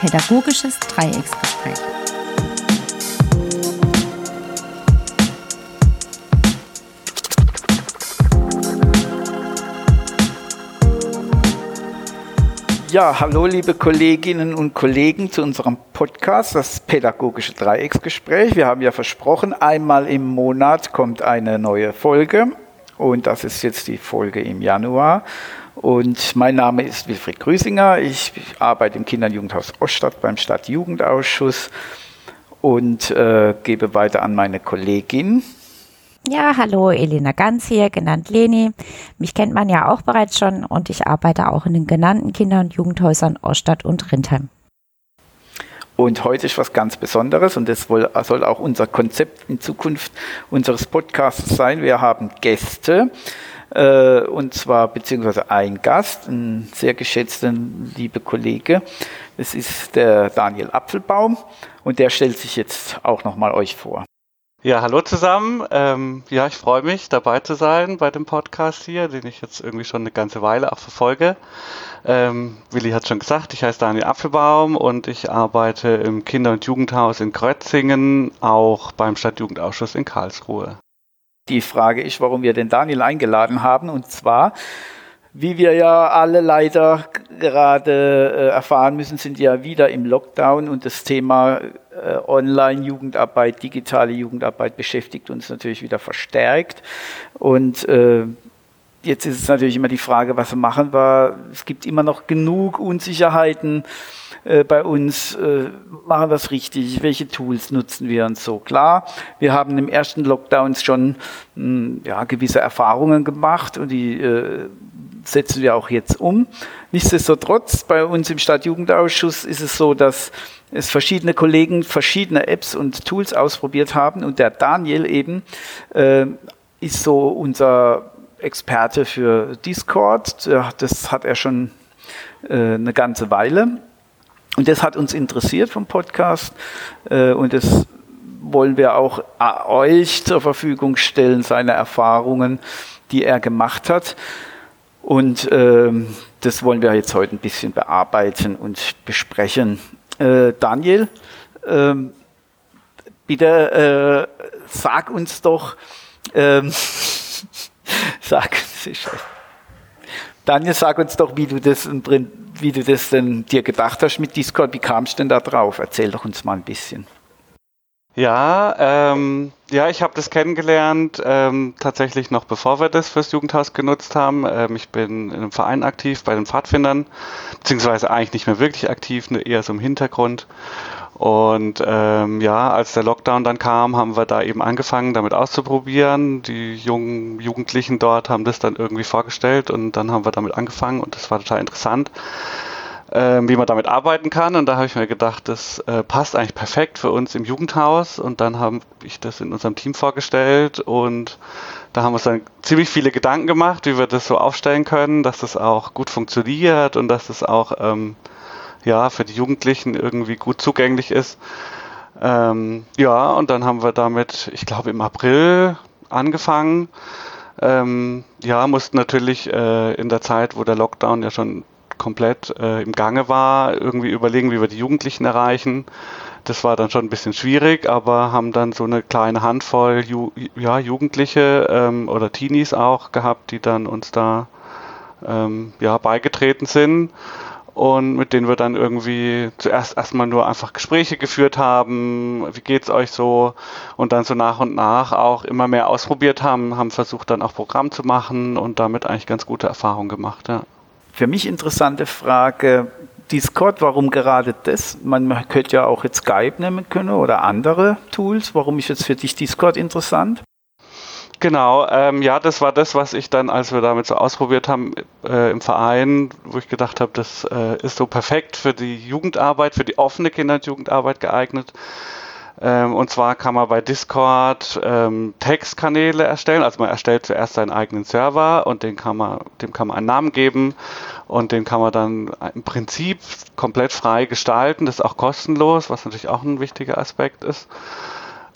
Pädagogisches Dreiecksgespräch. Ja, hallo liebe Kolleginnen und Kollegen zu unserem Podcast, das Pädagogische Dreiecksgespräch. Wir haben ja versprochen, einmal im Monat kommt eine neue Folge und das ist jetzt die Folge im Januar. Und mein Name ist Wilfried Grüsinger. Ich arbeite im Kinder- und Jugendhaus Oststadt beim Stadtjugendausschuss und äh, gebe weiter an meine Kollegin. Ja, hallo, Elena Ganz hier, genannt Leni. Mich kennt man ja auch bereits schon und ich arbeite auch in den genannten Kinder- und Jugendhäusern Oststadt und Rindheim. Und heute ist was ganz Besonderes und das soll auch unser Konzept in Zukunft unseres Podcasts sein. Wir haben Gäste äh, und zwar beziehungsweise ein Gast, ein sehr geschätzter liebe Kollege. Das ist der Daniel Apfelbaum und der stellt sich jetzt auch nochmal euch vor. Ja, hallo zusammen. Ähm, ja, ich freue mich, dabei zu sein bei dem Podcast hier, den ich jetzt irgendwie schon eine ganze Weile auch verfolge. Ähm, Willi hat schon gesagt, ich heiße Daniel Apfelbaum und ich arbeite im Kinder- und Jugendhaus in Krötzingen, auch beim Stadtjugendausschuss in Karlsruhe. Die Frage ist, warum wir den Daniel eingeladen haben. Und zwar, wie wir ja alle leider gerade äh, erfahren müssen, sind ja wieder im Lockdown und das Thema äh, Online-Jugendarbeit, digitale Jugendarbeit beschäftigt uns natürlich wieder verstärkt. Und äh, jetzt ist es natürlich immer die Frage, was wir machen wir. Es gibt immer noch genug Unsicherheiten äh, bei uns. Äh, machen wir es richtig? Welche Tools nutzen wir und so? Klar, wir haben im ersten Lockdown schon mh, hm, ja, gewisse Erfahrungen gemacht und die äh, setzen wir auch jetzt um. Nichtsdestotrotz, bei uns im Stadtjugendausschuss ist es so, dass es verschiedene Kollegen verschiedene Apps und Tools ausprobiert haben und der Daniel eben äh, ist so unser Experte für Discord. Das hat er schon äh, eine ganze Weile. Und das hat uns interessiert vom Podcast. Äh, und das wollen wir auch äh, euch zur Verfügung stellen, seine Erfahrungen, die er gemacht hat. Und ähm, das wollen wir jetzt heute ein bisschen bearbeiten und besprechen. Äh, Daniel, ähm, bitte sag uns doch, ähm, sag, Daniel, sag uns doch, wie du das, wie du das denn dir gedacht hast mit Discord. Wie kamst du denn da drauf? Erzähl doch uns mal ein bisschen. Ja, ähm, ja, ich habe das kennengelernt ähm, tatsächlich noch bevor wir das fürs Jugendhaus genutzt haben. Ähm, ich bin in einem Verein aktiv bei den Pfadfindern, beziehungsweise eigentlich nicht mehr wirklich aktiv, nur eher so im Hintergrund. Und ähm, ja, als der Lockdown dann kam, haben wir da eben angefangen, damit auszuprobieren. Die jungen Jugendlichen dort haben das dann irgendwie vorgestellt und dann haben wir damit angefangen und das war total interessant ähm, wie man damit arbeiten kann. Und da habe ich mir gedacht, das äh, passt eigentlich perfekt für uns im Jugendhaus. Und dann habe ich das in unserem Team vorgestellt und da haben wir uns dann ziemlich viele Gedanken gemacht, wie wir das so aufstellen können, dass das auch gut funktioniert und dass das auch ähm, ja, für die Jugendlichen irgendwie gut zugänglich ist. Ähm, ja, und dann haben wir damit, ich glaube, im April angefangen. Ähm, ja, mussten natürlich äh, in der Zeit, wo der Lockdown ja schon komplett äh, im Gange war, irgendwie überlegen, wie wir die Jugendlichen erreichen. Das war dann schon ein bisschen schwierig, aber haben dann so eine kleine Handvoll Ju ja, Jugendliche ähm, oder Teenies auch gehabt, die dann uns da ähm, ja, beigetreten sind und mit denen wir dann irgendwie zuerst erstmal nur einfach Gespräche geführt haben, wie geht's euch so und dann so nach und nach auch immer mehr ausprobiert haben, haben versucht dann auch Programm zu machen und damit eigentlich ganz gute Erfahrungen gemacht, ja für mich interessante Frage, Discord, warum gerade das? Man könnte ja auch jetzt Skype nehmen können oder andere Tools. Warum ist jetzt für dich Discord interessant? Genau, ähm, ja, das war das, was ich dann, als wir damit so ausprobiert haben äh, im Verein, wo ich gedacht habe, das äh, ist so perfekt für die Jugendarbeit, für die offene Kinder- und Jugendarbeit geeignet. Ähm, und zwar kann man bei Discord ähm, Textkanäle erstellen. Also man erstellt zuerst seinen eigenen Server und den kann man, dem kann man einen Namen geben und den kann man dann im Prinzip komplett frei gestalten. Das ist auch kostenlos, was natürlich auch ein wichtiger Aspekt ist.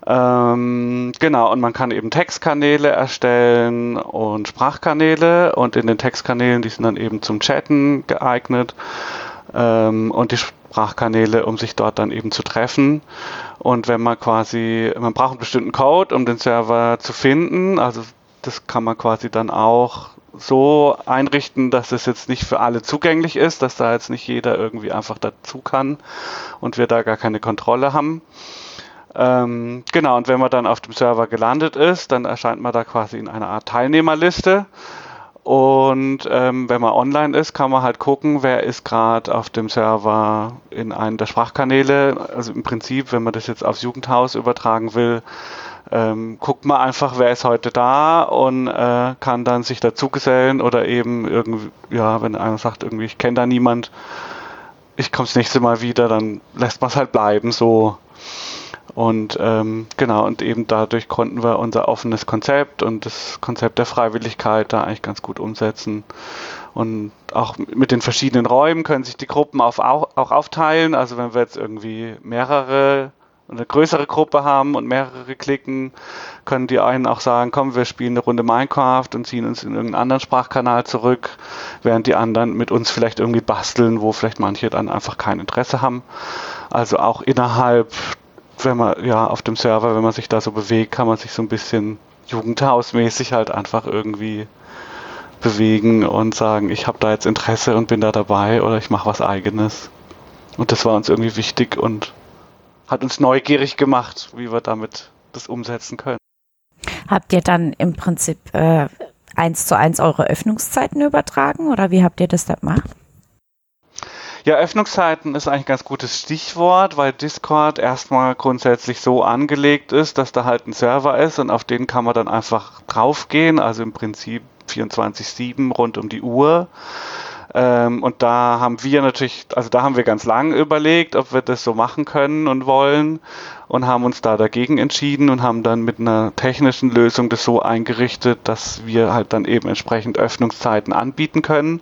Ähm, genau, und man kann eben Textkanäle erstellen und Sprachkanäle und in den Textkanälen, die sind dann eben zum Chatten geeignet. ähm, und die Sprachkanäle, um sich dort dann eben zu treffen. Und wenn man quasi, man braucht einen bestimmten Code, um den Server zu finden. Also das kann man quasi dann auch so einrichten, dass es jetzt nicht für alle zugänglich ist, dass da jetzt nicht jeder irgendwie einfach dazu kann und wir da gar keine Kontrolle haben. Ähm, genau, und wenn man dann auf dem Server gelandet ist, dann erscheint man da quasi in einer Art Teilnehmerliste. Und ähm, wenn man online ist, kann man halt gucken, wer ist gerade auf dem Server in einem der Sprachkanäle. Also im Prinzip, wenn man das jetzt aufs Jugendhaus übertragen will, ähm, guckt man einfach, wer ist heute da und äh, kann dann sich dazugesellen oder eben irgendwie, ja, wenn einer sagt, irgendwie, ich kenne da niemand, ich komme das nächste Mal wieder, dann lässt man es halt bleiben so. Und ähm, genau, und eben dadurch konnten wir unser offenes Konzept und das Konzept der Freiwilligkeit da eigentlich ganz gut umsetzen. Und auch mit den verschiedenen Räumen können sich die Gruppen auf, auch, auch aufteilen. Also wenn wir jetzt irgendwie mehrere eine größere Gruppe haben und mehrere klicken, können die einen auch sagen, komm, wir spielen eine Runde Minecraft und ziehen uns in irgendeinen anderen Sprachkanal zurück, während die anderen mit uns vielleicht irgendwie basteln, wo vielleicht manche dann einfach kein Interesse haben. Also auch innerhalb wenn man ja auf dem Server, wenn man sich da so bewegt, kann man sich so ein bisschen jugendhausmäßig halt einfach irgendwie bewegen und sagen, ich habe da jetzt Interesse und bin da dabei oder ich mache was eigenes. Und das war uns irgendwie wichtig und hat uns neugierig gemacht, wie wir damit das umsetzen können. Habt ihr dann im Prinzip äh, eins zu eins eure Öffnungszeiten übertragen oder wie habt ihr das da gemacht? Ja, Öffnungszeiten ist eigentlich ein ganz gutes Stichwort, weil Discord erstmal grundsätzlich so angelegt ist, dass da halt ein Server ist und auf den kann man dann einfach draufgehen, also im Prinzip 24-7 rund um die Uhr. Ähm, und da haben wir natürlich, also da haben wir ganz lange überlegt, ob wir das so machen können und wollen und haben uns da dagegen entschieden und haben dann mit einer technischen Lösung das so eingerichtet, dass wir halt dann eben entsprechend Öffnungszeiten anbieten können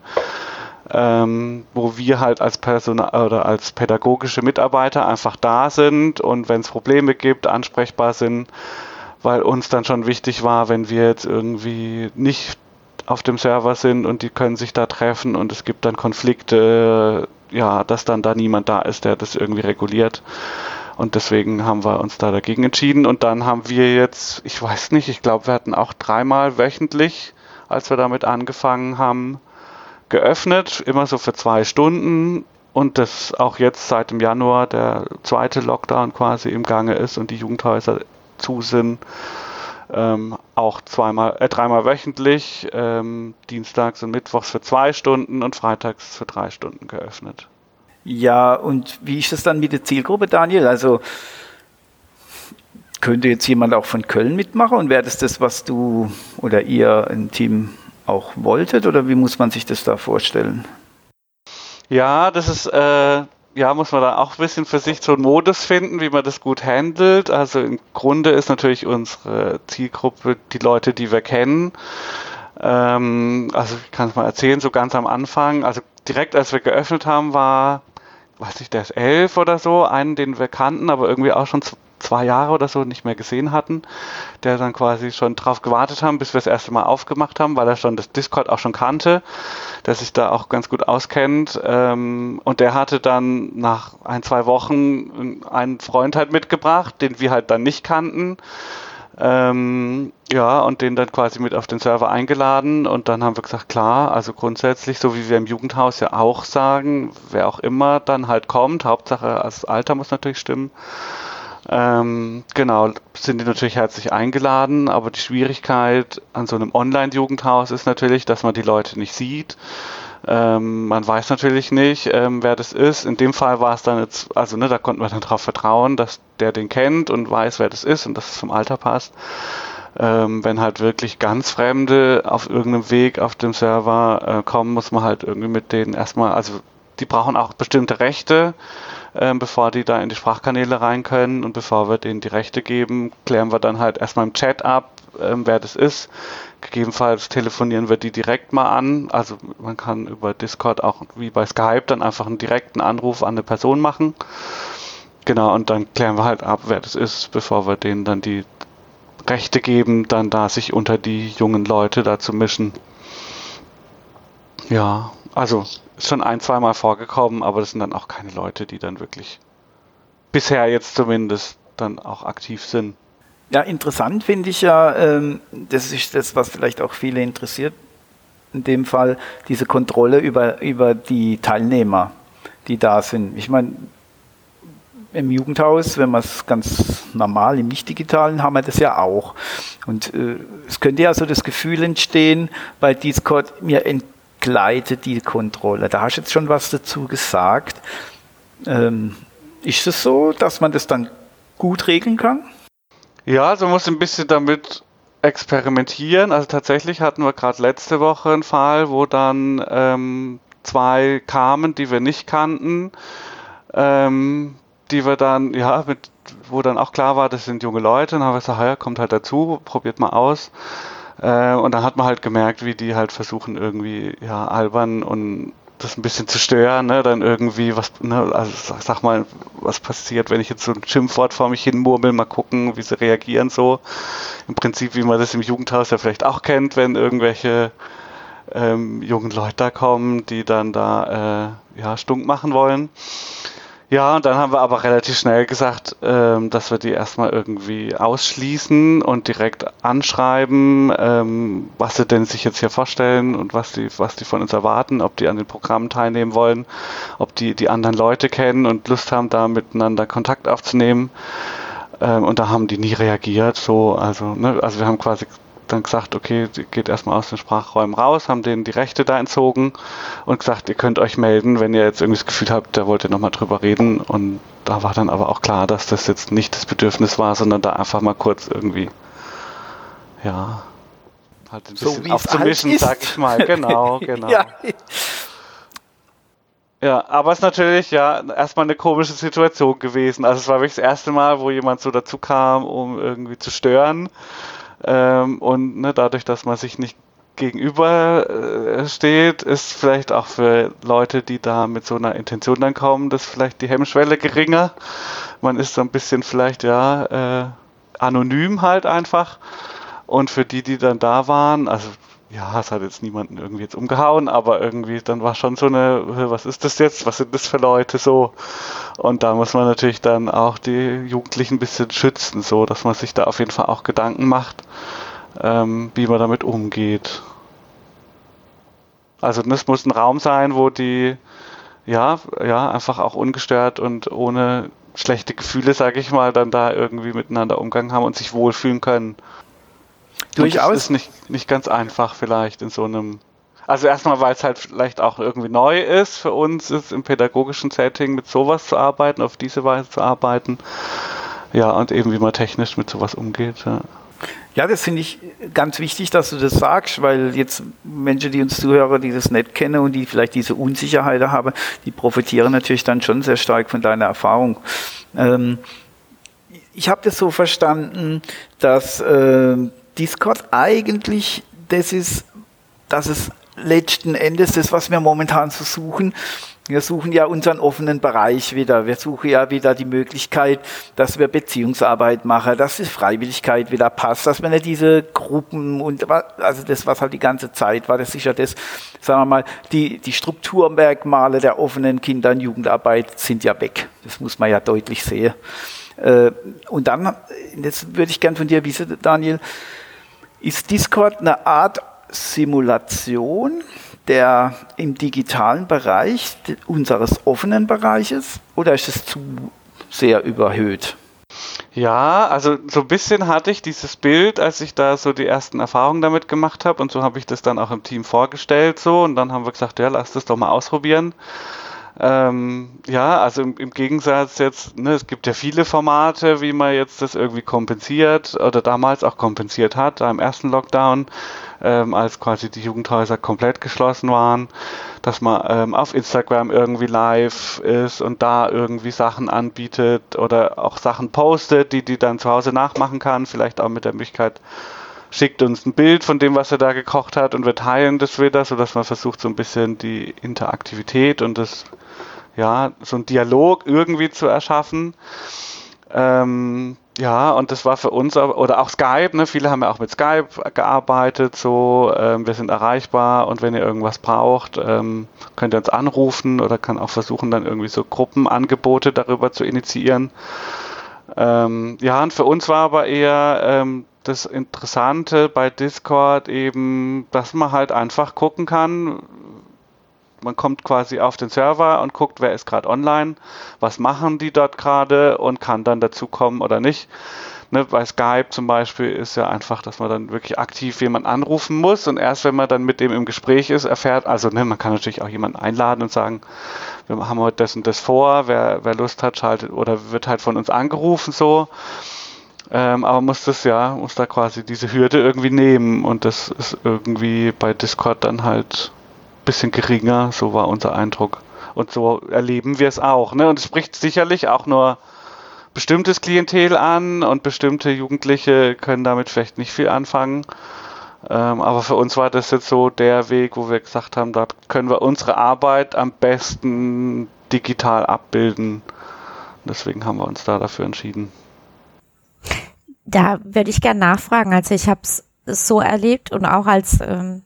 ähm, wo wir halt als Personal oder als pädagogische Mitarbeiter einfach da sind und wenn es Probleme gibt, ansprechbar sind, weil uns dann schon wichtig war, wenn wir jetzt irgendwie nicht auf dem Server sind und die können sich da treffen und es gibt dann Konflikte, ja, dass dann da niemand da ist, der das irgendwie reguliert. Und deswegen haben wir uns da dagegen entschieden. Und dann haben wir jetzt, ich weiß nicht, ich glaube, wir hatten auch dreimal wöchentlich, als wir damit angefangen haben, geöffnet, immer so für zwei Stunden und das auch jetzt seit dem Januar der zweite Lockdown quasi im Gange ist und die Jugendhäuser zu sind. Ähm, auch zweimal, äh, dreimal wöchentlich, ähm, dienstags und mittwochs für zwei Stunden und freitags für drei Stunden geöffnet. Ja, und wie ist das dann mit der Zielgruppe, Daniel? Also könnte jetzt jemand auch von Köln mitmachen und wäre das das, was du oder ihr ein Team auch wolltet oder wie muss man sich das da vorstellen? Ja, das ist, äh, ja, muss man da auch ein bisschen für sich so einen Modus finden, wie man das gut handelt. Also im Grunde ist natürlich unsere Zielgruppe die Leute, die wir kennen. Ähm, also ich kann es mal erzählen, so ganz am Anfang, also direkt als wir geöffnet haben, war, weiß ich, der ist elf oder so, einen, den wir kannten, aber irgendwie auch schon zwei Jahre oder so nicht mehr gesehen hatten, der dann quasi schon drauf gewartet haben, bis wir das erste Mal aufgemacht haben, weil er schon das Discord auch schon kannte, der sich da auch ganz gut auskennt. Ähm, und der hatte dann nach ein, zwei Wochen einen Freund halt mitgebracht, den wir halt dann nicht kannten. Ähm, ja, und den dann quasi mit auf den Server eingeladen und dann haben wir gesagt, klar, also grundsätzlich, so wie wir im Jugendhaus ja auch sagen, wer auch immer dann halt kommt, Hauptsache das Alter muss natürlich stimmen, ähm, genau, sind die natürlich herzlich eingeladen, aber die Schwierigkeit an so einem Online-Jugendhaus ist natürlich, dass man die Leute nicht sieht. Ähm, man weiß natürlich nicht, ähm, wer das ist. In dem Fall war es dann jetzt, also ne, da konnten wir dann darauf vertrauen, dass der den kennt und weiß, wer das ist und dass es zum Alter passt. Ähm, wenn halt wirklich ganz Fremde auf irgendeinem Weg auf dem Server äh, kommen, muss man halt irgendwie mit denen erstmal, also die brauchen auch bestimmte Rechte ähm, bevor die da in die Sprachkanäle rein können und bevor wir denen die Rechte geben, klären wir dann halt erstmal im Chat ab, ähm, wer das ist. Gegebenenfalls telefonieren wir die direkt mal an. Also man kann über Discord auch wie bei Skype dann einfach einen direkten Anruf an eine Person machen. Genau, und dann klären wir halt ab, wer das ist, bevor wir denen dann die Rechte geben, dann da sich unter die jungen Leute da zu mischen. Ja, Also schon ein, zweimal vorgekommen, aber das sind dann auch keine Leute, die dann wirklich bisher jetzt zumindest dann auch aktiv sind. Ja, interessant finde ich ja, ähm, das ist das, was vielleicht auch viele interessiert, in dem Fall diese Kontrolle über, über die Teilnehmer, die da sind. Ich meine, im Jugendhaus, wenn man es ganz normal im Nicht-Digitalen, haben wir das ja auch. Und äh, es könnte ja so das Gefühl entstehen, bei Discord mir entgleitet die Kontrolle. Da hast du jetzt schon was dazu gesagt. Ähm, ist es so, dass man das dann gut regeln kann? Ja, also man muss ein bisschen damit experimentieren. Also tatsächlich hatten wir gerade letzte Woche einen Fall, wo dann ähm, zwei kamen, die wir nicht kannten, ähm, die wir dann, ja, mit, wo dann auch klar war, das sind junge Leute, und dann haben wir gesagt, ja, kommt halt dazu, probiert mal aus. Äh, und dann hat man halt gemerkt, wie die halt versuchen, irgendwie, ja, albern und das ein bisschen zu stören, ne? dann irgendwie was, ne? also sag, sag, mal, was passiert, wenn ich jetzt so ein Schimpfwort vor mich hin murmel, mal gucken, wie sie reagieren so. Im Prinzip, wie man das im Jugendhaus ja vielleicht auch kennt, wenn irgendwelche ähm, jungen Leute da kommen, die dann da äh, ja, stunk machen wollen. Ja, und dann haben wir aber relativ schnell gesagt, ähm, dass wir die erstmal irgendwie ausschließen und direkt anschreiben, ähm, was sie denn sich jetzt hier vorstellen und was die, was die von uns erwarten, ob die an den Programmen teilnehmen wollen, ob die die anderen Leute kennen und Lust haben, da miteinander Kontakt aufzunehmen. Ähm, und da haben die nie reagiert. So, also, ne, also wir haben quasi dann gesagt, okay, geht erstmal aus den Sprachräumen raus, haben denen die Rechte da entzogen und gesagt, ihr könnt euch melden, wenn ihr jetzt irgendwie das Gefühl habt, da wollt ihr nochmal drüber reden. Und da war dann aber auch klar, dass das jetzt nicht das Bedürfnis war, sondern da einfach mal kurz irgendwie, ja, halt ein bisschen so, aufzumischen, halt sag ich mal. Genau, genau. ja. Ja, aber es ist natürlich ja erstmal eine komische Situation gewesen. Also es war wirklich das erste Mal, wo jemand so dazu kam, um irgendwie zu stören. Ähm, und ne, dadurch, dass man sich nicht gegenüber äh, ist vielleicht auch für Leute, die da mit so einer Intention dann kommen, das vielleicht die Hemmschwelle geringer. Man ist so ein bisschen vielleicht ja äh, anonym halt einfach. Und für die, die dann da waren, also ja, es hat jetzt niemanden irgendwie jetzt umgehauen, aber irgendwie dann war schon so eine, was ist das jetzt? Was sind das für Leute so? Und da muss man natürlich dann auch die Jugendlichen ein bisschen schützen, so dass man sich da auf jeden Fall auch Gedanken macht, ähm, wie man damit umgeht. Also das muss ein Raum sein, wo die ja, ja, einfach auch ungestört und ohne schlechte Gefühle, sage ich mal, dann da irgendwie miteinander Umgang haben und sich wohlfühlen können. Durchaus. Das ist nicht, nicht ganz einfach vielleicht in so einem. Also erstmal, weil es halt vielleicht auch irgendwie neu ist für uns, ist im pädagogischen Setting mit sowas zu arbeiten, auf diese Weise zu arbeiten. Ja, und eben wie man technisch mit sowas umgeht. Ja. Ja, das finde ich ganz wichtig, dass du das sagst, weil jetzt Menschen, die uns zuhören, die das nicht kennen und die vielleicht diese Unsicherheit haben, die profitieren natürlich dann schon sehr stark von deiner Erfahrung. Ähm, ich habe das so verstanden, dass äh, Discord eigentlich das ist, dass es letzten Endes das, was wir momentan so suchen. Wir suchen ja unseren offenen Bereich wieder. Wir suchen ja wieder die Möglichkeit, dass wir Beziehungsarbeit machen, dass die Freiwilligkeit wieder passt, dass wir nicht diese Gruppen und also das, was halt die ganze Zeit war, das ist ja das, sagen wir mal, die, die Strukturmerkmale der offenen Kinder- und Jugendarbeit sind ja weg. Das muss man ja deutlich sehen. Äh, und dann, jetzt würde ich gern von dir wissen, Daniel, ist Discord eine Art Simulation der im digitalen Bereich unseres offenen Bereiches oder ist es zu sehr überhöht? Ja, also so ein bisschen hatte ich dieses Bild, als ich da so die ersten Erfahrungen damit gemacht habe und so habe ich das dann auch im Team vorgestellt so und dann haben wir gesagt, ja, lass das doch mal ausprobieren. Ähm, ja, also im, im, Gegensatz jetzt, ne, es gibt ja viele Formate, wie man jetzt das irgendwie kompensiert oder damals auch kompensiert hat, da im ersten Lockdown, ähm, als quasi die Jugendhäuser komplett geschlossen waren, dass man ähm, auf Instagram irgendwie live ist und da irgendwie Sachen anbietet oder auch Sachen postet, die die dann zu Hause nachmachen kann, vielleicht auch mit der Möglichkeit, schickt uns ein Bild von dem, was er da gekocht hat und wir teilen das wieder, sodass man versucht, so ein bisschen die Interaktivität und das, ja, so ein Dialog irgendwie zu erschaffen. Ähm, ja, und das war für uns, oder auch Skype, ne? viele haben ja auch mit Skype gearbeitet, so, ähm, wir sind erreichbar und wenn ihr irgendwas braucht, ähm, könnt ihr uns anrufen oder kann auch versuchen, dann irgendwie so Gruppenangebote darüber zu initiieren. Ähm, ja, und für uns war aber eher ähm, das Interessante bei Discord eben, dass man halt einfach gucken kann, man kommt quasi auf den Server und guckt, wer ist gerade online, was machen die dort gerade und kann dann dazu kommen oder nicht. Ne, bei Skype zum Beispiel ist ja einfach, dass man dann wirklich aktiv jemanden anrufen muss und erst wenn man dann mit dem im Gespräch ist, erfährt, also ne, man kann natürlich auch jemanden einladen und sagen, wir haben heute das und das vor, wer, wer Lust hat, schaltet oder wird halt von uns angerufen so. Ähm, aber muss das ja, muss da quasi diese Hürde irgendwie nehmen und das ist irgendwie bei Discord dann halt bisschen geringer, so war unser Eindruck. Und so erleben wir es auch. Ne? Und es spricht sicherlich auch nur bestimmtes Klientel an und bestimmte Jugendliche können damit vielleicht nicht viel anfangen. Ähm, aber für uns war das jetzt so der Weg, wo wir gesagt haben, da können wir unsere Arbeit am besten digital abbilden. Deswegen haben wir uns da dafür entschieden. Da würde ich gerne nachfragen. Also ich habe es so erlebt und auch als ähm,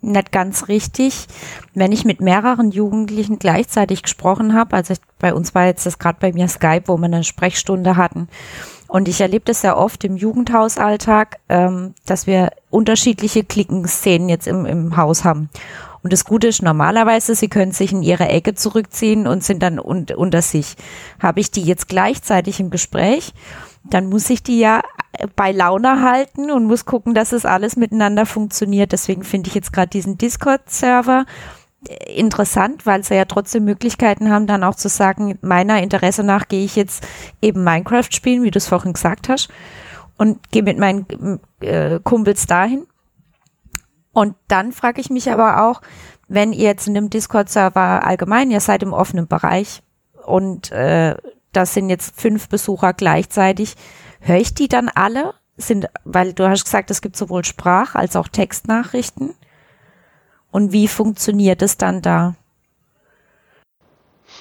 nicht ganz richtig, wenn ich mit mehreren Jugendlichen gleichzeitig gesprochen habe. Also ich, bei uns war jetzt das gerade bei mir Skype, wo wir eine Sprechstunde hatten. Und ich erlebe das sehr oft im Jugendhausalltag, ähm, dass wir unterschiedliche Klickenszenen jetzt im, im Haus haben. Und das Gute ist normalerweise, sie können sich in ihre Ecke zurückziehen und sind dann un unter sich. Habe ich die jetzt gleichzeitig im Gespräch, dann muss ich die ja bei Laune halten und muss gucken, dass es alles miteinander funktioniert. Deswegen finde ich jetzt gerade diesen Discord-Server äh, interessant, weil sie ja trotzdem Möglichkeiten haben, dann auch zu sagen, meiner Interesse nach gehe ich jetzt eben Minecraft spielen, wie du es vorhin gesagt hast, und gehe mit meinen äh, Kumpels dahin. Und dann frage ich mich aber auch, wenn ihr jetzt in dem Discord-Server allgemein, ihr seid im offenen Bereich und äh, das sind jetzt fünf Besucher gleichzeitig, Höre ich die dann alle? Sind, weil du hast gesagt, es gibt sowohl Sprach- als auch Textnachrichten. Und wie funktioniert es dann da?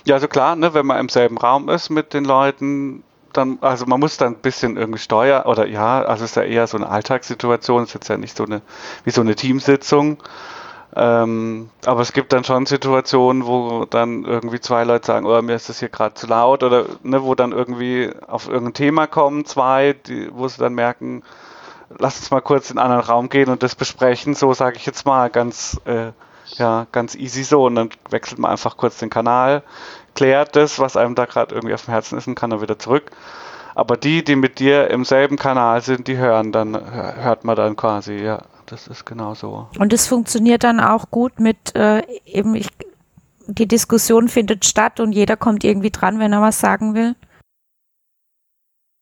Ja, also klar, ne, wenn man im selben Raum ist mit den Leuten, dann, also man muss dann ein bisschen irgendwie steuern, oder ja, also es ist ja eher so eine Alltagssituation, es ist jetzt ja nicht so eine, wie so eine Teamsitzung. Ähm, aber es gibt dann schon Situationen, wo dann irgendwie zwei Leute sagen, oh, mir ist das hier gerade zu laut oder ne, wo dann irgendwie auf irgendein Thema kommen, zwei, die, wo sie dann merken, lass uns mal kurz in einen anderen Raum gehen und das besprechen, so sage ich jetzt mal, ganz, äh, ja, ganz easy so. Und dann wechselt man einfach kurz den Kanal, klärt das, was einem da gerade irgendwie auf dem Herzen ist und kann dann wieder zurück. Aber die, die mit dir im selben Kanal sind, die hören dann, hört man dann quasi, ja das ist genau so. Und es funktioniert dann auch gut mit äh, eben, ich, die Diskussion findet statt und jeder kommt irgendwie dran, wenn er was sagen will.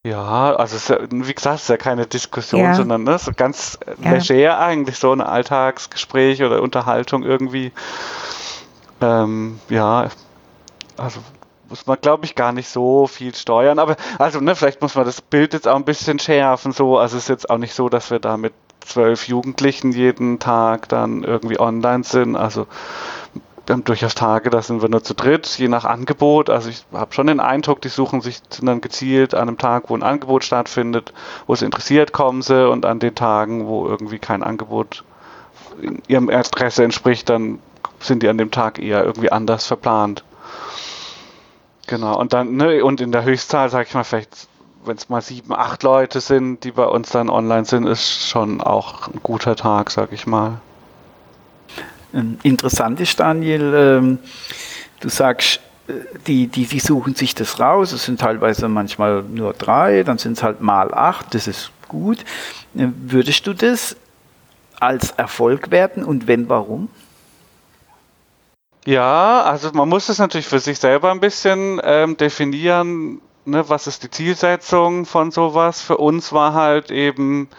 Ja, also ja, wie gesagt, es ist ja keine Diskussion, ja. sondern ne, so ganz ja. leger eigentlich, so ein Alltagsgespräch oder Unterhaltung irgendwie. Ähm, ja, also muss man, glaube ich, gar nicht so viel steuern. Aber also, ne, vielleicht muss man das Bild jetzt auch ein bisschen schärfen. So, also es ist jetzt auch nicht so, dass wir da mit zwölf Jugendlichen jeden Tag dann irgendwie online sind. Also wir haben durchaus Tage, da sind wir nur zu dritt, je nach Angebot. Also ich habe schon den Eindruck, die suchen sich dann gezielt an einem Tag, wo ein Angebot stattfindet, wo es interessiert, kommen sie und an den Tagen, wo irgendwie kein Angebot ihrem Interesse entspricht, dann sind die an dem Tag eher irgendwie anders verplant. Genau, und dann, ne, und in der Höchstzahl, sag ich mal, vielleicht wenn es mal sieben, acht Leute sind, die bei uns dann online sind, ist schon auch ein guter Tag, sag ich mal. Ähm, interessant ist, Daniel, ähm, du sagst, äh, die, die, die suchen sich das raus, es sind teilweise manchmal nur drei, dann sind es halt mal acht, das ist gut. Äh, würdest du das als Erfolg werten und wenn, warum? Ja, also man muss es natürlich für sich selber ein bisschen ähm, definieren, ne, was ist die Zielsetzung von sowas? Für uns war halt eben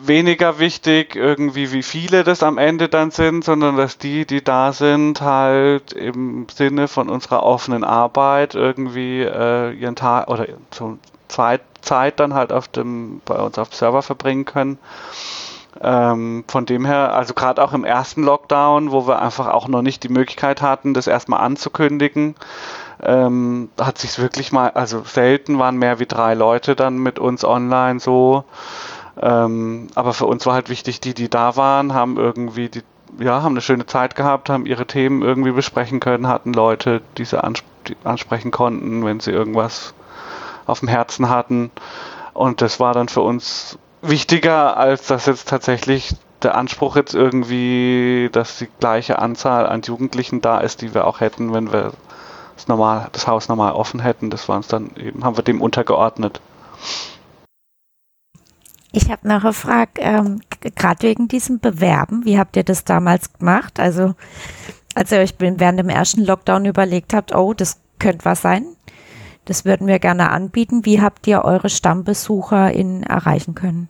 weniger wichtig irgendwie, wie viele das am Ende dann sind, sondern dass die, die da sind, halt im Sinne von unserer offenen Arbeit irgendwie äh, ihren Tag oder so Zeit, Zeit dann halt auf dem, bei uns auf dem Server verbringen können. Ähm, von dem her, also gerade auch im ersten Lockdown, wo wir einfach auch noch nicht die Möglichkeit hatten, das erstmal anzukündigen, ähm, hat sich wirklich mal, also selten waren mehr wie drei Leute dann mit uns online so. Ähm, aber für uns war halt wichtig, die, die da waren, haben irgendwie die, ja, haben eine schöne Zeit gehabt, haben ihre Themen irgendwie besprechen können, hatten Leute, die sie ansp die ansprechen konnten, wenn sie irgendwas auf dem Herzen hatten. Und das war dann für uns wichtiger, als dass jetzt tatsächlich der Anspruch jetzt irgendwie, dass die gleiche Anzahl an Jugendlichen da ist, die wir auch hätten, wenn wir das, normal, das Haus normal offen hätten. Das war uns dann eben, haben wir dem untergeordnet. Ich habe noch eine Frage, ähm, gerade wegen diesem Bewerben, wie habt ihr das damals gemacht? Also, als ihr euch während dem ersten Lockdown überlegt habt, oh, das könnte was sein, das würden wir gerne anbieten. Wie habt ihr eure StammbesucherInnen erreichen können?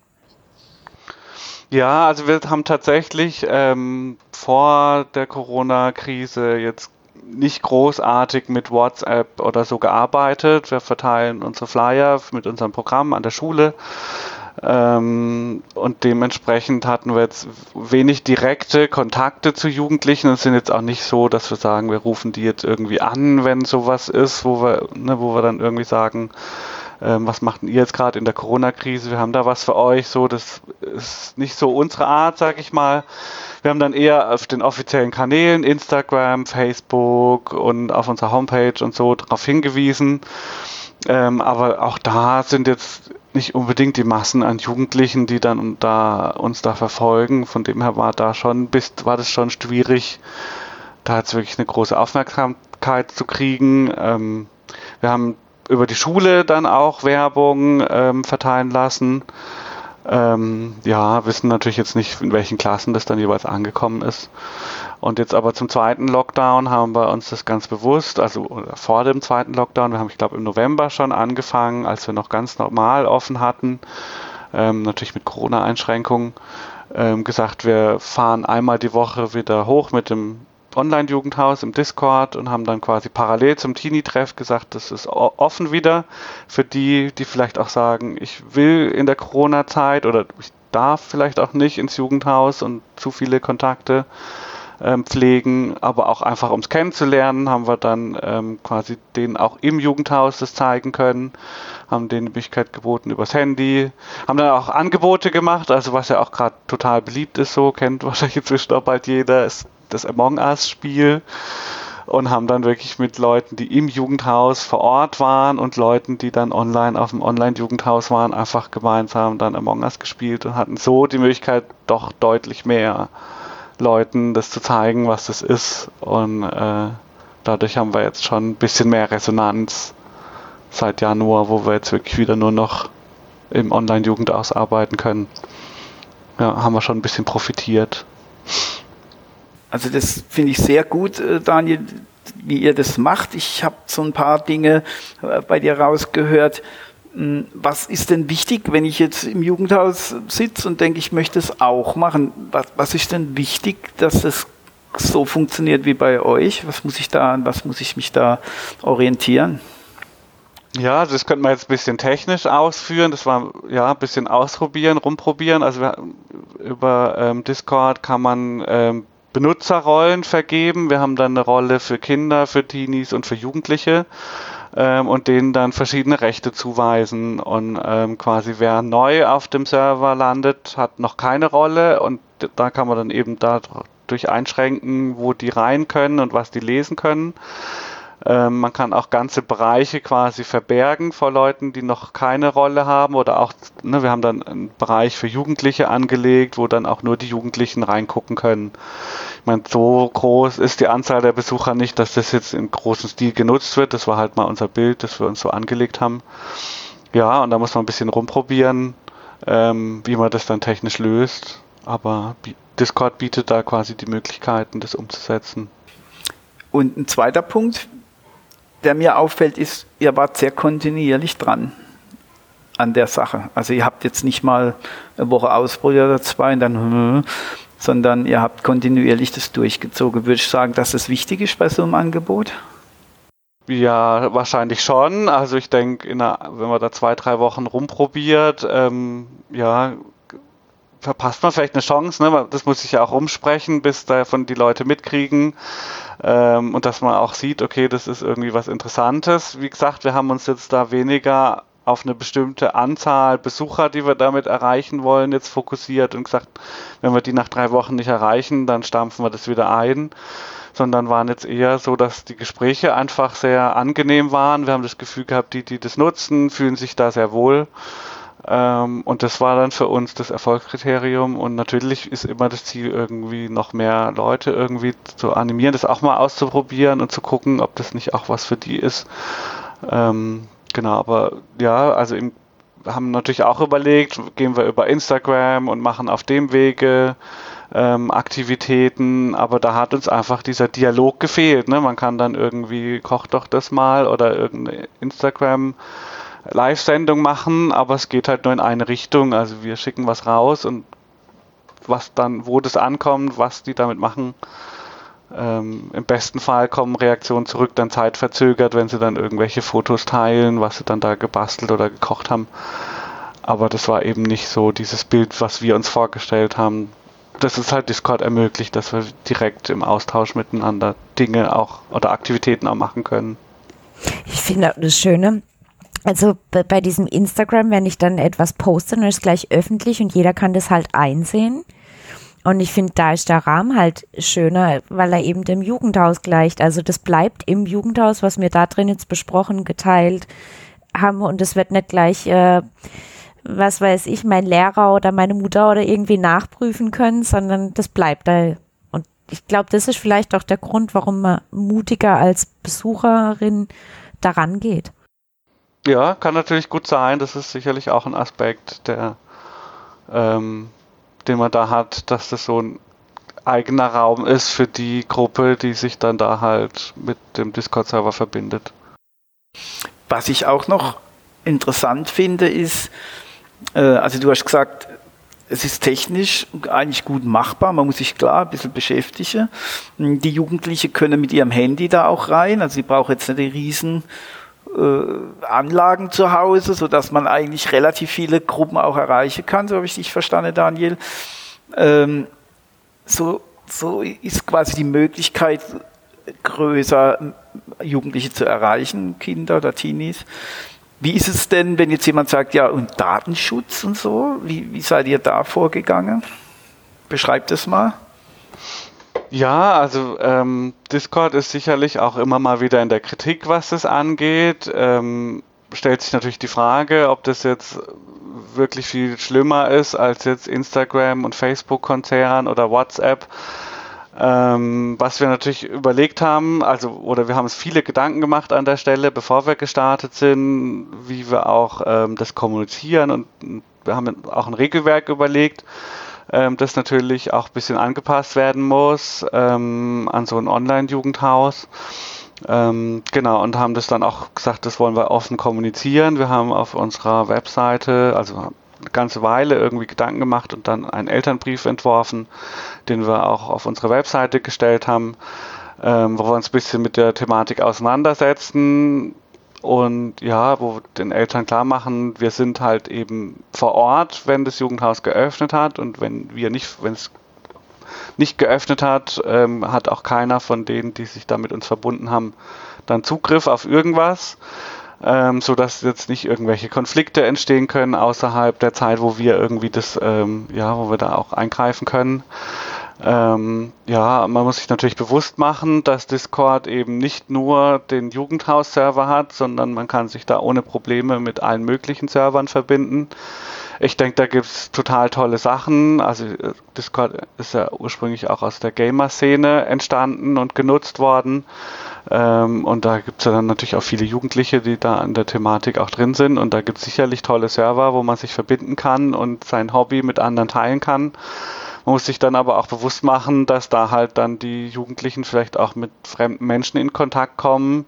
Ja, also wir haben tatsächlich ähm, vor der Corona-Krise jetzt nicht großartig mit WhatsApp oder so gearbeitet. Wir verteilen unsere Flyer mit unserem Programm an der Schule. Ähm, und dementsprechend hatten wir jetzt wenig direkte Kontakte zu Jugendlichen. Es sind jetzt auch nicht so, dass wir sagen, wir rufen die jetzt irgendwie an, wenn sowas ist, wo wir, ne, wo wir dann irgendwie sagen, ähm, was macht ihr jetzt gerade in der Corona-Krise? Wir haben da was für euch. So, das ist nicht so unsere Art, sag ich mal. Wir haben dann eher auf den offiziellen Kanälen, Instagram, Facebook und auf unserer Homepage und so darauf hingewiesen. Ähm, aber auch da sind jetzt nicht unbedingt die Massen an Jugendlichen, die dann da uns da verfolgen. Von dem her war da schon bis, war das schon schwierig, da jetzt wirklich eine große Aufmerksamkeit zu kriegen. Ähm, wir haben über die Schule dann auch Werbung ähm, verteilen lassen. Ähm, ja, wissen natürlich jetzt nicht, in welchen Klassen das dann jeweils angekommen ist. Und jetzt aber zum zweiten Lockdown haben wir uns das ganz bewusst, also vor dem zweiten Lockdown, wir haben, ich glaube, im November schon angefangen, als wir noch ganz normal offen hatten, ähm, natürlich mit Corona-Einschränkungen, ähm, gesagt, wir fahren einmal die Woche wieder hoch mit dem Online-Jugendhaus im Discord und haben dann quasi parallel zum Teenie-Treff gesagt, das ist offen wieder für die, die vielleicht auch sagen, ich will in der Corona-Zeit oder ich darf vielleicht auch nicht ins Jugendhaus und zu viele Kontakte ähm, pflegen, aber auch einfach ums kennenzulernen, haben wir dann ähm, quasi denen auch im Jugendhaus das zeigen können, haben denen die Möglichkeit geboten übers Handy, haben dann auch Angebote gemacht, also was ja auch gerade total beliebt ist, so kennt wahrscheinlich inzwischen auch bald jeder, ist das Among Us-Spiel und haben dann wirklich mit Leuten, die im Jugendhaus vor Ort waren und Leuten, die dann online auf dem Online-Jugendhaus waren, einfach gemeinsam dann Among Us gespielt und hatten so die Möglichkeit, doch deutlich mehr Leuten das zu zeigen, was das ist. Und äh, dadurch haben wir jetzt schon ein bisschen mehr Resonanz seit Januar, wo wir jetzt wirklich wieder nur noch im Online-Jugendhaus arbeiten können. Ja, haben wir schon ein bisschen profitiert. Also das finde ich sehr gut, äh, Daniel, wie ihr das macht. Ich habe so ein paar Dinge äh, bei dir rausgehört. Hm, was ist denn wichtig, wenn ich jetzt im Jugendhaus sitze und denke, ich möchte es auch machen? Was, was ist denn wichtig, dass das so funktioniert wie bei euch? Was muss ich da, was muss ich mich da orientieren? Ja, das könnte man jetzt ein bisschen technisch ausführen. Das war ja ein bisschen ausprobieren, rumprobieren. Also über ähm, Discord kann man ähm, Benutzerrollen vergeben. Wir haben dann eine Rolle für Kinder, für Teenies und für Jugendliche ähm, und denen dann verschiedene Rechte zuweisen. Und ähm, quasi wer neu auf dem Server landet, hat noch keine Rolle und da kann man dann eben dadurch einschränken, wo die rein können und was die lesen können. Ähm, man kann auch ganze Bereiche quasi verbergen vor Leuten, die noch keine Rolle haben oder auch, ne, wir haben dann einen Bereich für Jugendliche angelegt, wo dann auch nur die Jugendlichen reingucken können. Ich meine, so groß ist die Anzahl der Besucher nicht, dass das jetzt im großen Stil genutzt wird. Das war halt mal unser Bild, das wir uns so angelegt haben. Ja, und da muss man ein bisschen rumprobieren, ähm, wie man das dann technisch löst. Aber Discord bietet da quasi die Möglichkeiten, das umzusetzen. Und ein zweiter Punkt, der mir auffällt, ist, ihr wart sehr kontinuierlich dran an der Sache. Also ihr habt jetzt nicht mal eine Woche ausprobiert oder zwei und dann, sondern ihr habt kontinuierlich das durchgezogen. Würde ich sagen, dass das wichtig ist bei so einem Angebot? Ja, wahrscheinlich schon. Also ich denke, wenn man da zwei, drei Wochen rumprobiert, ähm, ja, verpasst man vielleicht eine Chance. Ne? Das muss sich ja auch umsprechen, bis davon die Leute mitkriegen ähm, und dass man auch sieht, okay, das ist irgendwie was Interessantes. Wie gesagt, wir haben uns jetzt da weniger auf eine bestimmte Anzahl Besucher, die wir damit erreichen wollen, jetzt fokussiert und gesagt, wenn wir die nach drei Wochen nicht erreichen, dann stampfen wir das wieder ein sondern waren jetzt eher so, dass die Gespräche einfach sehr angenehm waren. Wir haben das Gefühl gehabt, die, die das nutzen, fühlen sich da sehr wohl. Ähm, und das war dann für uns das Erfolgskriterium. Und natürlich ist immer das Ziel, irgendwie noch mehr Leute irgendwie zu animieren, das auch mal auszuprobieren und zu gucken, ob das nicht auch was für die ist. Ähm, genau, aber ja, also im, haben natürlich auch überlegt, gehen wir über Instagram und machen auf dem Wege ähm, Aktivitäten, aber da hat uns einfach dieser Dialog gefehlt. Ne? Man kann dann irgendwie, kocht doch das mal oder irgendeine Instagram Live-Sendung machen, aber es geht halt nur in eine Richtung. Also wir schicken was raus und was dann, wo das ankommt, was die damit machen. Ähm, Im besten Fall kommen Reaktionen zurück, dann zeitverzögert, wenn sie dann irgendwelche Fotos teilen, was sie dann da gebastelt oder gekocht haben. Aber das war eben nicht so dieses Bild, was wir uns vorgestellt haben das ist halt Discord ermöglicht, dass wir direkt im Austausch miteinander Dinge auch oder Aktivitäten auch machen können. Ich finde das Schöne, also bei diesem Instagram, wenn ich dann etwas poste, dann ist es gleich öffentlich und jeder kann das halt einsehen. Und ich finde, da ist der Rahmen halt schöner, weil er eben dem Jugendhaus gleicht. Also das bleibt im Jugendhaus, was wir da drin jetzt besprochen, geteilt haben und es wird nicht gleich äh, was weiß ich, mein Lehrer oder meine Mutter oder irgendwie nachprüfen können, sondern das bleibt da. Und ich glaube, das ist vielleicht auch der Grund, warum man mutiger als Besucherin daran geht. Ja, kann natürlich gut sein. Das ist sicherlich auch ein Aspekt, der, ähm, den man da hat, dass das so ein eigener Raum ist für die Gruppe, die sich dann da halt mit dem Discord-Server verbindet. Was ich auch noch interessant finde, ist, äh, also du hast gesagt, es ist technisch eigentlich gut machbar. Man muss sich klar ein bisschen beschäftigen. Die Jugendlichen können mit ihrem Handy da auch rein. Also sie brauchen jetzt nicht die riesen äh, Anlagen zu Hause, so dass man eigentlich relativ viele Gruppen auch erreichen kann. So habe ich dich verstanden, Daniel. Ähm, so, so ist quasi die Möglichkeit größer, Jugendliche zu erreichen, Kinder oder Teenies. Wie ist es denn, wenn jetzt jemand sagt, ja, und Datenschutz und so? Wie, wie seid ihr da vorgegangen? Beschreibt es mal. Ja, also ähm, Discord ist sicherlich auch immer mal wieder in der Kritik, was das angeht. Ähm, stellt sich natürlich die Frage, ob das jetzt wirklich viel schlimmer ist als jetzt Instagram und Facebook-Konzern oder WhatsApp. Ähm, was wir natürlich überlegt haben, also oder wir haben uns viele Gedanken gemacht an der Stelle, bevor wir gestartet sind, wie wir auch ähm, das kommunizieren und wir haben auch ein Regelwerk überlegt, ähm, das natürlich auch ein bisschen angepasst werden muss ähm, an so ein Online-Jugendhaus. Ähm, genau, und haben das dann auch gesagt, das wollen wir offen kommunizieren. Wir haben auf unserer Webseite, also eine ganze Weile irgendwie Gedanken gemacht und dann einen Elternbrief entworfen, den wir auch auf unsere Webseite gestellt haben, ähm, wo wir uns ein bisschen mit der Thematik auseinandersetzen und ja, wo den Eltern klar machen, wir sind halt eben vor Ort, wenn das Jugendhaus geöffnet hat und wenn wir nicht, wenn es nicht geöffnet hat, ähm, hat auch keiner von denen, die sich da mit uns verbunden haben, dann Zugriff auf irgendwas ähm, so dass jetzt nicht irgendwelche Konflikte entstehen können außerhalb der Zeit, wo wir irgendwie das, ähm, ja, wo wir da auch eingreifen können. Ähm, ja, man muss sich natürlich bewusst machen, dass Discord eben nicht nur den Jugendhaus-Server hat, sondern man kann sich da ohne Probleme mit allen möglichen Servern verbinden. Ich denke, da gibt es total tolle Sachen. Also äh, Discord ist ja ursprünglich auch aus der Gamer-Szene entstanden und genutzt worden. Ähm, und da gibt es ja dann natürlich auch viele Jugendliche, die da an der Thematik auch drin sind. Und da gibt es sicherlich tolle Server, wo man sich verbinden kann und sein Hobby mit anderen teilen kann. Man muss sich dann aber auch bewusst machen, dass da halt dann die Jugendlichen vielleicht auch mit fremden Menschen in Kontakt kommen,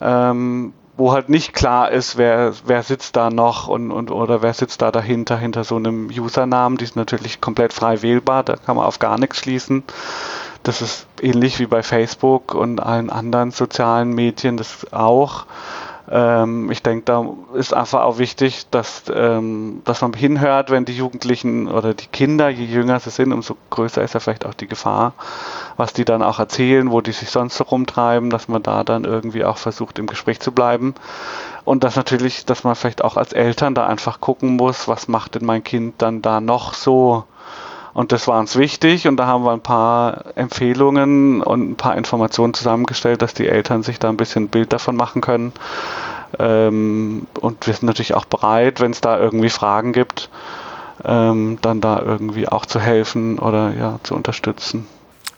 ähm, wo halt nicht klar ist, wer, wer sitzt da noch und, und oder wer sitzt da dahinter, hinter so einem Usernamen. Die ist natürlich komplett frei wählbar, da kann man auf gar nichts schließen. Das ist ähnlich wie bei Facebook und allen anderen sozialen Medien, das auch. Ähm, ich denke, da ist einfach auch wichtig, dass, ähm, dass man hinhört, wenn die Jugendlichen oder die Kinder, je jünger sie sind, umso größer ist ja vielleicht auch die Gefahr, was die dann auch erzählen, wo die sich sonst so rumtreiben, dass man da dann irgendwie auch versucht, im Gespräch zu bleiben. Und dass natürlich, dass man vielleicht auch als Eltern da einfach gucken muss, was macht denn mein Kind dann da noch so und das war uns wichtig und da haben wir ein paar Empfehlungen und ein paar Informationen zusammengestellt, dass die Eltern sich da ein bisschen ein Bild davon machen können. Ähm, und wir sind natürlich auch bereit, wenn es da irgendwie Fragen gibt, ähm, dann da irgendwie auch zu helfen oder ja, zu unterstützen.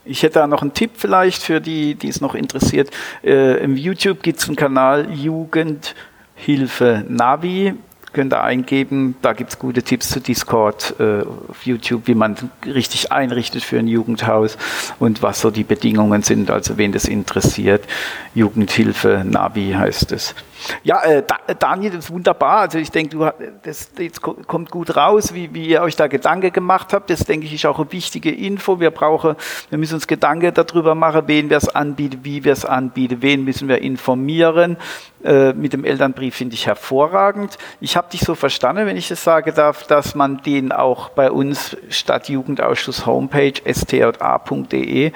Ich hätte da noch einen Tipp vielleicht für die, die es noch interessiert. Äh, Im YouTube gibt es einen Kanal Jugendhilfe Navi könnt ihr eingeben. Da gibt es gute Tipps zu Discord äh, auf YouTube, wie man richtig einrichtet für ein Jugendhaus und was so die Bedingungen sind, also wen das interessiert. Jugendhilfe Navi heißt es. Ja, äh, Daniel, das ist wunderbar. Also ich denke, du das jetzt kommt gut raus, wie, wie ihr euch da Gedanken gemacht habt. Das denke ich ist auch eine wichtige Info. Wir brauchen, wir müssen uns Gedanken darüber machen, wen wir es anbieten, wie wir es anbieten, wen müssen wir informieren. Äh, mit dem Elternbrief finde ich hervorragend. Ich habe dich so verstanden, wenn ich das sagen darf, dass man den auch bei uns Stadtjugendausschuss Homepage stja.de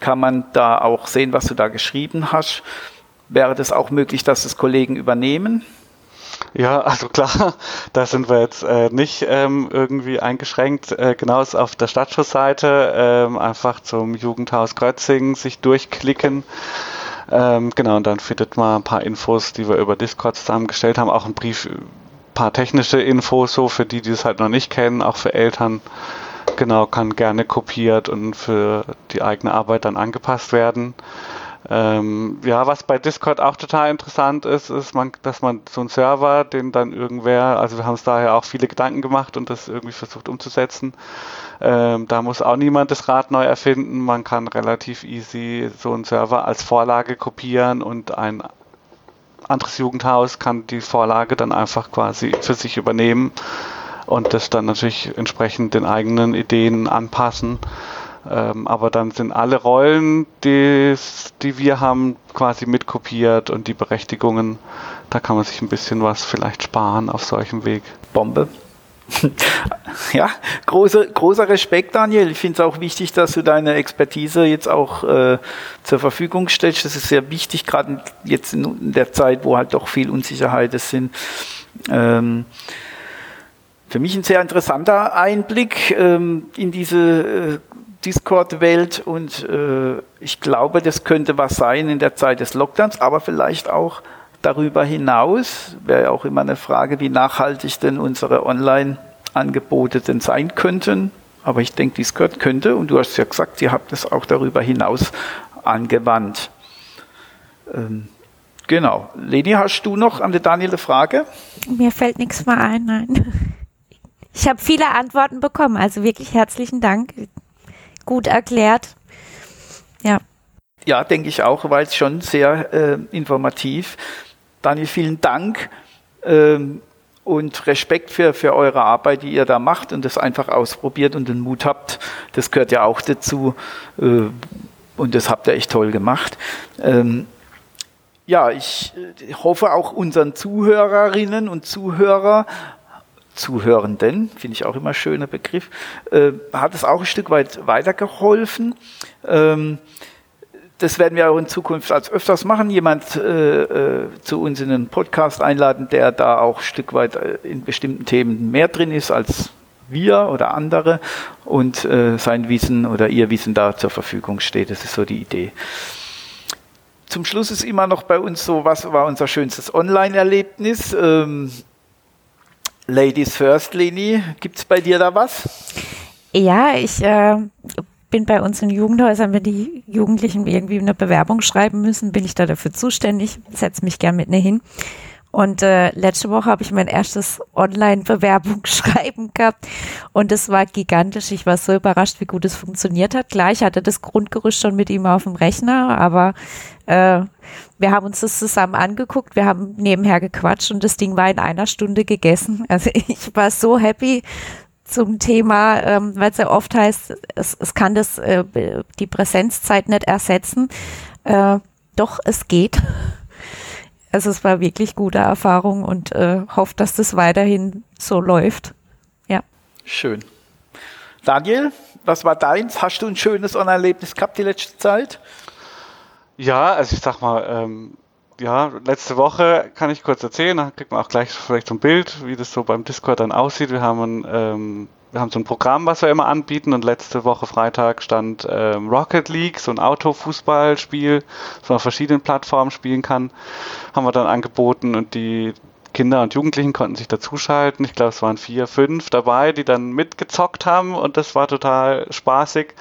kann man da auch sehen, was du da geschrieben hast. Wäre das auch möglich, dass das Kollegen übernehmen? Ja, also klar, da sind wir jetzt äh, nicht ähm, irgendwie eingeschränkt. Äh, genau ist auf der Stadtschussseite ähm, einfach zum Jugendhaus Grötzing sich durchklicken. Ähm, genau, und dann findet man ein paar Infos, die wir über Discord zusammengestellt haben. Auch ein Brief, paar technische Infos, so für die, die es halt noch nicht kennen, auch für Eltern. Genau, kann gerne kopiert und für die eigene Arbeit dann angepasst werden. Ähm, ja, was bei Discord auch total interessant ist, ist, man, dass man so einen Server, den dann irgendwer, also wir haben uns daher auch viele Gedanken gemacht und das irgendwie versucht umzusetzen. Ähm, da muss auch niemand das Rad neu erfinden. Man kann relativ easy so einen Server als Vorlage kopieren und ein anderes Jugendhaus kann die Vorlage dann einfach quasi für sich übernehmen und das dann natürlich entsprechend den eigenen Ideen anpassen. Ähm, aber dann sind alle Rollen, die, wir haben, quasi mitkopiert und die Berechtigungen, da kann man sich ein bisschen was vielleicht sparen auf solchem Weg. Bombe. ja, große, großer Respekt, Daniel. Ich finde es auch wichtig, dass du deine Expertise jetzt auch äh, zur Verfügung stellst. Das ist sehr wichtig, gerade jetzt in der Zeit, wo halt doch viel Unsicherheiten sind. Ähm, für mich ein sehr interessanter Einblick ähm, in diese äh, Discord-Welt und äh, ich glaube, das könnte was sein in der Zeit des Lockdowns, aber vielleicht auch darüber hinaus. Wäre ja auch immer eine Frage, wie nachhaltig denn unsere Online-Angebote denn sein könnten. Aber ich denke, Discord könnte, und du hast ja gesagt, ihr habt es auch darüber hinaus angewandt. Ähm, genau. Leni, hast du noch an der Daniel eine Frage? Mir fällt nichts mehr ein, nein. Ich habe viele Antworten bekommen, also wirklich herzlichen Dank gut erklärt. Ja. Ja, denke ich auch, war jetzt schon sehr äh, informativ. Daniel, vielen Dank ähm, und Respekt für, für eure Arbeit, die ihr da macht und das einfach ausprobiert und den Mut habt. Das gehört ja auch dazu äh, und das habt ihr echt toll gemacht. Ähm, ja, ich äh, hoffe auch unseren Zuhörerinnen und Zuhörer Zuhörenden, finde ich auch immer schöner Begriff, äh, hat es auch ein Stück weit weitergeholfen. Ähm, das werden wir auch in Zukunft als öfters machen, jemand äh, äh, zu uns in einen Podcast einladen, der da auch ein Stück weit äh, in bestimmten Themen mehr drin ist als wir oder andere und äh, sein Wissen oder ihr Wissen da zur Verfügung steht. Das ist so die Idee. Zum Schluss ist immer noch bei uns so, was war unser schönstes Online-Erlebnis? Ähm, Ladies First, Leni, gibt es bei dir da was? Ja, ich äh, bin bei uns in Jugendhäusern, wenn die Jugendlichen irgendwie eine Bewerbung schreiben müssen, bin ich da dafür zuständig, setze mich gern mit mir hin. Und äh, letzte Woche habe ich mein erstes Online-Bewerbungsschreiben gehabt und es war gigantisch. Ich war so überrascht, wie gut es funktioniert hat. Gleich hatte das Grundgerüst schon mit ihm auf dem Rechner, aber äh, wir haben uns das zusammen angeguckt, wir haben nebenher gequatscht und das Ding war in einer Stunde gegessen. Also ich war so happy zum Thema, ähm, weil es ja oft heißt, es, es kann das äh, die Präsenzzeit nicht ersetzen. Äh, doch, es geht. Also es war wirklich gute Erfahrung und äh, hoffe, dass das weiterhin so läuft. Ja. Schön. Daniel, was war deins? Hast du ein schönes Online-Erlebnis gehabt die letzte Zeit? Ja, also ich sag mal, ähm, ja, letzte Woche kann ich kurz erzählen, dann kriegt man auch gleich vielleicht so ein Bild, wie das so beim Discord dann aussieht. Wir haben ähm, wir haben so ein Programm, was wir immer anbieten und letzte Woche Freitag stand ähm, Rocket League, so ein Autofußballspiel, das man auf verschiedenen Plattformen spielen kann, haben wir dann angeboten und die Kinder und Jugendlichen konnten sich dazuschalten. Ich glaube, es waren vier, fünf dabei, die dann mitgezockt haben und das war total spaßig.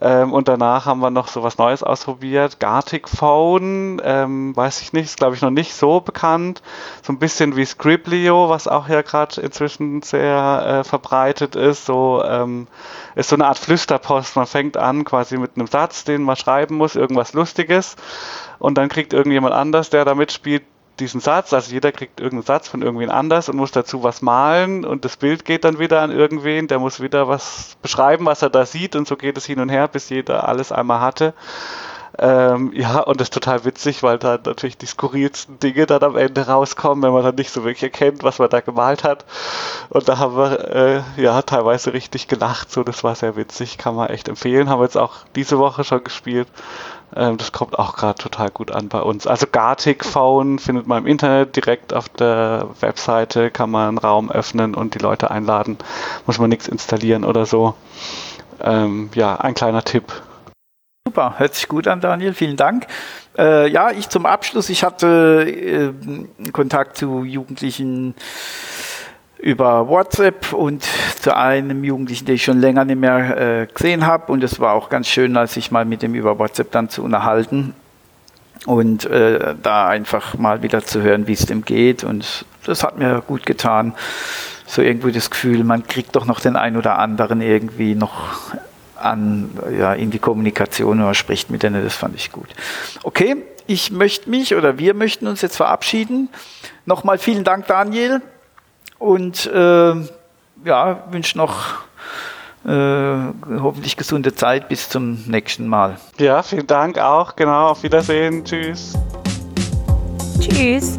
Ähm, und danach haben wir noch so was Neues ausprobiert. Gartic Phone, ähm, weiß ich nicht, ist glaube ich noch nicht so bekannt. So ein bisschen wie Scriblio, was auch ja gerade inzwischen sehr äh, verbreitet ist. So ähm, ist so eine Art Flüsterpost. Man fängt an quasi mit einem Satz, den man schreiben muss, irgendwas Lustiges. Und dann kriegt irgendjemand anders, der da mitspielt, diesen Satz, also jeder kriegt irgendeinen Satz von irgendwen anders und muss dazu was malen und das Bild geht dann wieder an irgendwen, der muss wieder was beschreiben, was er da sieht und so geht es hin und her, bis jeder alles einmal hatte. Ähm, ja, und das ist total witzig, weil da natürlich die skurrilsten Dinge dann am Ende rauskommen, wenn man dann nicht so wirklich erkennt, was man da gemalt hat. Und da haben wir äh, ja teilweise richtig gelacht, so das war sehr witzig, kann man echt empfehlen. Haben wir jetzt auch diese Woche schon gespielt. Ähm, das kommt auch gerade total gut an bei uns. Also Gartic Phone findet man im Internet direkt auf der Webseite, kann man einen Raum öffnen und die Leute einladen. Muss man nichts installieren oder so. Ähm, ja, ein kleiner Tipp. Super, hört sich gut an, Daniel. Vielen Dank. Äh, ja, ich zum Abschluss. Ich hatte äh, Kontakt zu Jugendlichen über WhatsApp und zu einem Jugendlichen, den ich schon länger nicht mehr äh, gesehen habe. Und es war auch ganz schön, als ich mal mit dem über WhatsApp dann zu unterhalten und äh, da einfach mal wieder zu hören, wie es dem geht. Und das hat mir gut getan. So irgendwie das Gefühl, man kriegt doch noch den einen oder anderen irgendwie noch an, ja, in die Kommunikation oder spricht mit denen, das fand ich gut. Okay, ich möchte mich oder wir möchten uns jetzt verabschieden. Nochmal vielen Dank, Daniel, und äh, ja, wünsche noch äh, hoffentlich gesunde Zeit bis zum nächsten Mal. Ja, vielen Dank auch. Genau, auf Wiedersehen. Tschüss. Tschüss.